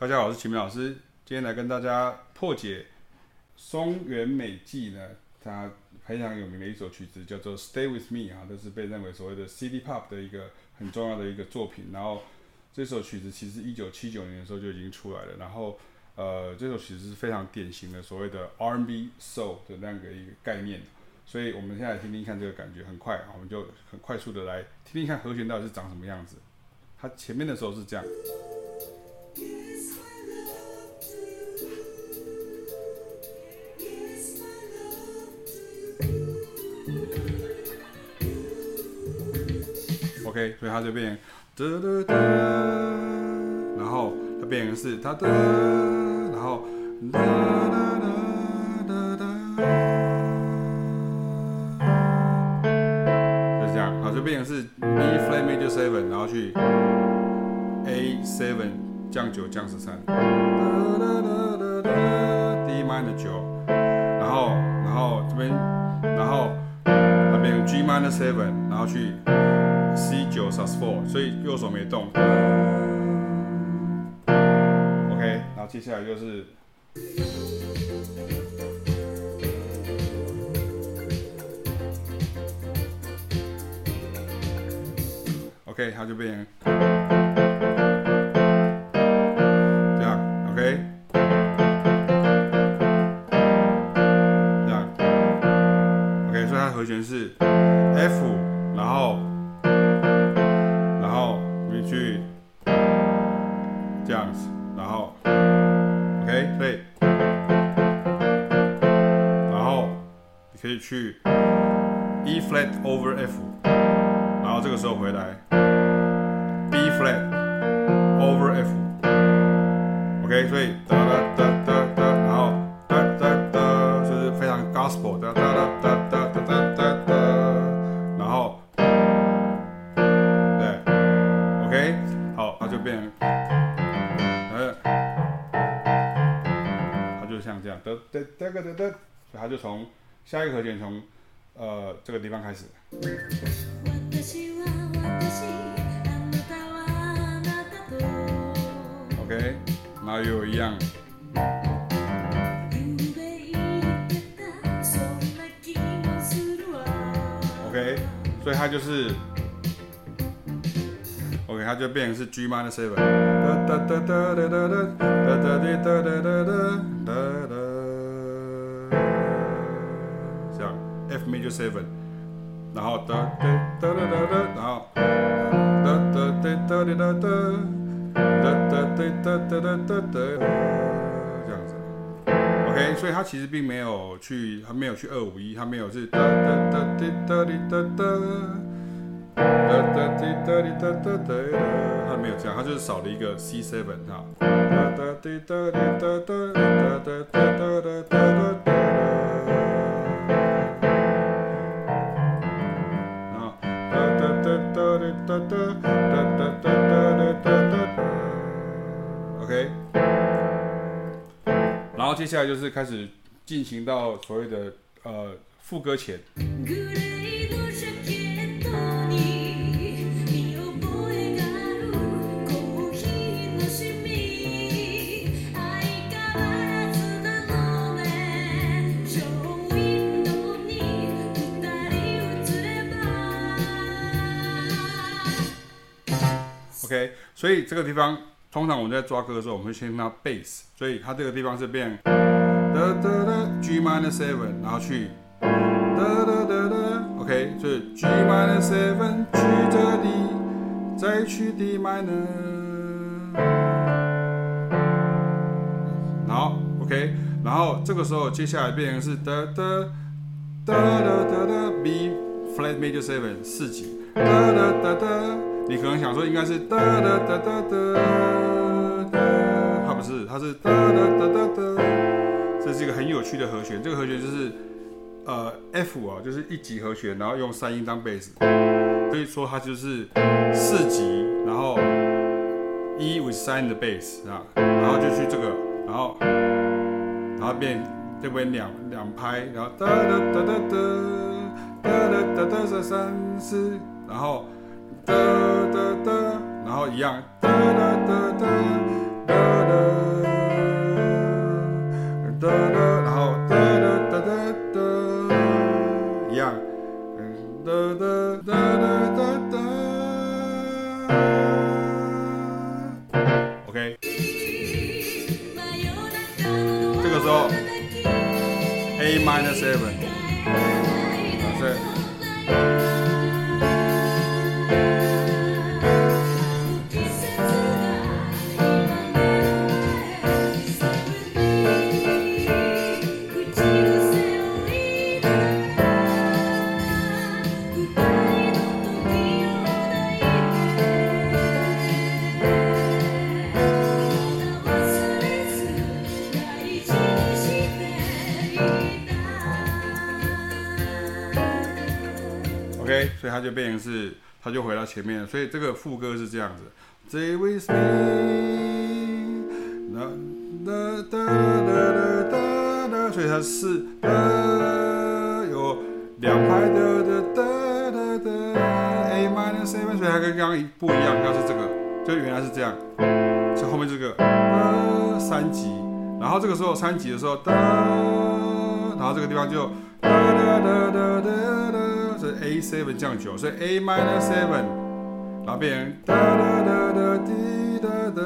大家好，我是秦明老师，今天来跟大家破解松原美纪呢，他非常有名的一首曲子叫做《Stay with Me》啊，这是被认为所谓的 City Pop 的一个很重要的一个作品。然后这首曲子其实一九七九年的时候就已经出来了。然后呃，这首曲子是非常典型的所谓的 R&B Soul 的那样的一个概念。所以我们现在听听看这个感觉，很快我们就很快速的来听听看和弦到底是长什么样子。它前面的时候是这样。所以它就变成哒哒哒，然后它变成是哒哒，然后哒哒哒哒哒，就是这样，好，就变成是 B flat major seven，然后去 A seven 降九降十三，哒哒哒哒哒，D minor 九，然后然后这边，然后它变成 G minor seven，然后去。C 九 sus four，所以右手没动。OK，然后接下来就是，OK，它就变然后，OK，对，然后你可以去 E flat over F，然后这个时候回来 B flat over F，OK，所以哒哒哒下一个和弦从呃这个地方开始。OK，然后又一样。OK，所以它就是。OK，它就变成是 G minor seven，F major seven，然后哒哒哒哒哒哒，然后哒哒哒哒哒哒哒，哒哒哒哒哒哒哒，这样子。OK，所以它其实并没有去，它没有去二五一，它没有是哒哒哒哒哒哒哒。哒哒哒哒哒哒哒，它没有这样，它就是少了一个 C seven 哈。哒哒哒哒哒哒哒哒哒哒哒哒哒。然后接下来就是开始进行到所谓的呃副歌前。OK，所以这个地方通常我们在抓歌的时候，我们会先听到 bass，所以它这个地方是变哒哒哒 G minor seven，然后去哒哒哒哒，OK，就是 G minor seven 去这里，再去 D minor，然后 OK，然后这个时候接下来变成是哒哒哒哒哒哒 B flat major seven 四级哒哒哒哒。你可能想说应该是哒哒哒哒哒哒，它不是，它是哒哒哒哒哒。这是一个很有趣的和弦，这个和弦就是呃 F 啊，就是一级和弦，然后用三音当贝斯，所以说它就是四级，然后一 with 三的贝斯啊，然后就去这个，然后然后变这边两两拍，然后哒哒哒哒哒哒哒哒哒三四，然后。哒哒哒然后一样。哒哒哒哒哒哒哒哒然后哒哒哒哒哒一样。哒哒哒哒哒哒 ok 这个时候 a minus seven 它就变成是，它就回到前面。所以这个副歌是这样子：Stay with me，哒哒哒哒哒哒，所以它是哒有两拍的的哒哒哒，A minor seven，所以它跟刚刚一不一样，它是这个，就原来是这样，就后面这个哒三级，然后这个时候三级的时候哒，然后这个地方就哒哒哒。A seven 降九，所以 A minor seven，然后变成哒哒哒哒滴哒哒，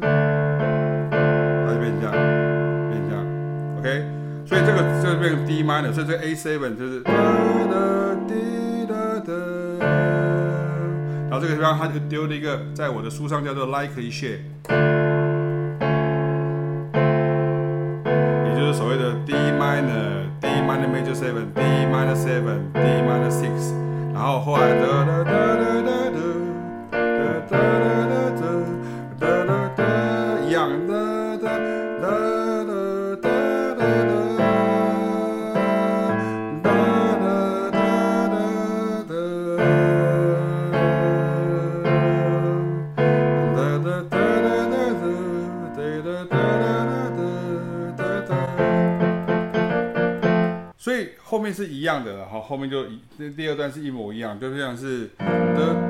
它就变这样，变这样，OK，所以这个就变成 D minor，所以这个 A seven 就是哒哒滴哒哒，然后这个地方他就丢了一个，在我的书上叫做 likely share，seven, 一样的，好，后面就第第二段是一模一样，就像是的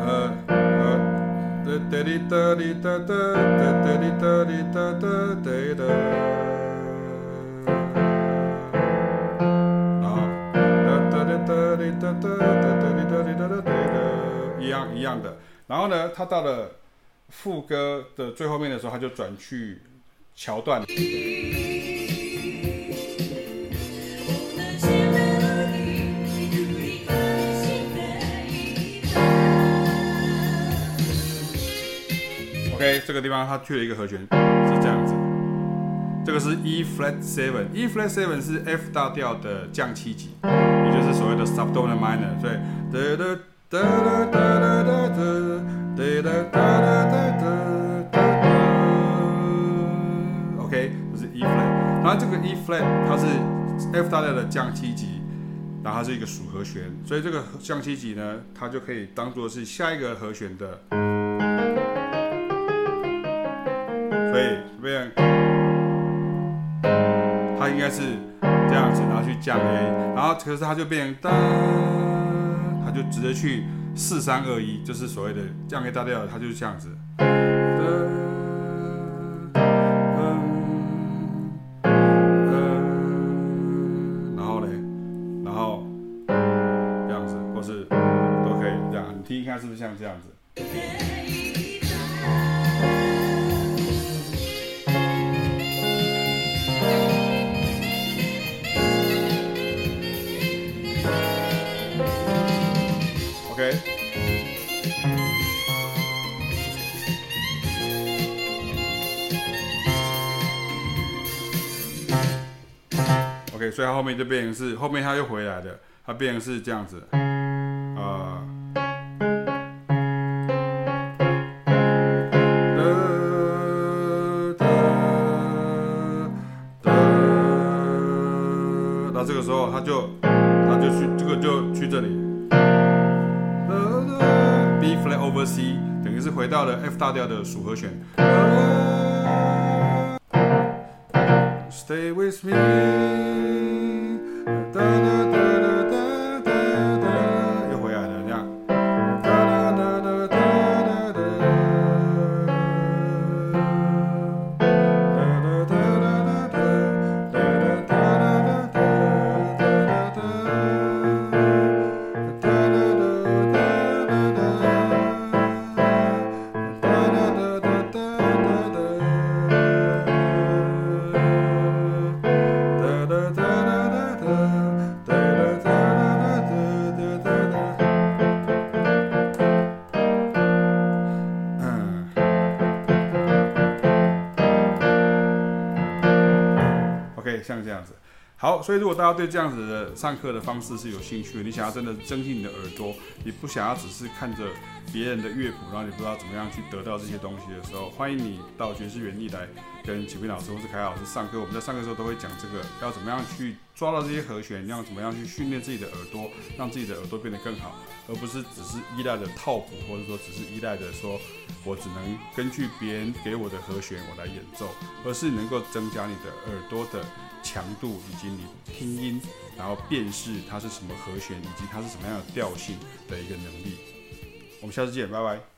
呃呃的哒哒哒哒哒哒哒哒，哒哒哒，一样一样的。然后呢，他到了副歌的最后面的时候，他就转去桥段。这个地方它去了一个和弦，是这样子。这个是 E flat seven，E flat seven 是 F 大调的降七级，也就是所谓的 subdominant minor。所以哒哒哒哒哒哒哒哒哒哒哒哒哒。OK，这是 E flat。然后这个 E flat 它是 F 大调的降七级，然后它是一个属和弦，所以这个降七级呢，它就可以当做是下一个和弦的。变，它应该是这样子，然后去降 A，然后可是它就变哒，它就直接去四三二一，就是所谓的降 A 大调，它就是这样子。然后呢，然后这样子，或是都可以这样，你听一看是不是像这样子？所以它后面就变成是后面它又回来的，它变成是这样子，呃，哒哒哒，那这个时候它就它就去这个就去这里。B flat over C，等于是回到了 F 大调的属和弦。Stay with me。好，所以如果大家对这样子的上课的方式是有兴趣，你想要真的增进你的耳朵，你不想要只是看着别人的乐谱，然后你不知道怎么样去得到这些东西的时候，欢迎你到爵士园艺来跟启斌老师或是凯老师上课。我们在上课的时候都会讲这个，要怎么样去抓到这些和弦，要怎么样去训练自己的耳朵，让自己的耳朵变得更好，而不是只是依赖着套谱，或者说只是依赖着说我只能根据别人给我的和弦我来演奏，而是能够增加你的耳朵的。强度以及你听音，然后辨识它是什么和弦，以及它是什么样的调性的一个能力。我们下次见，拜拜。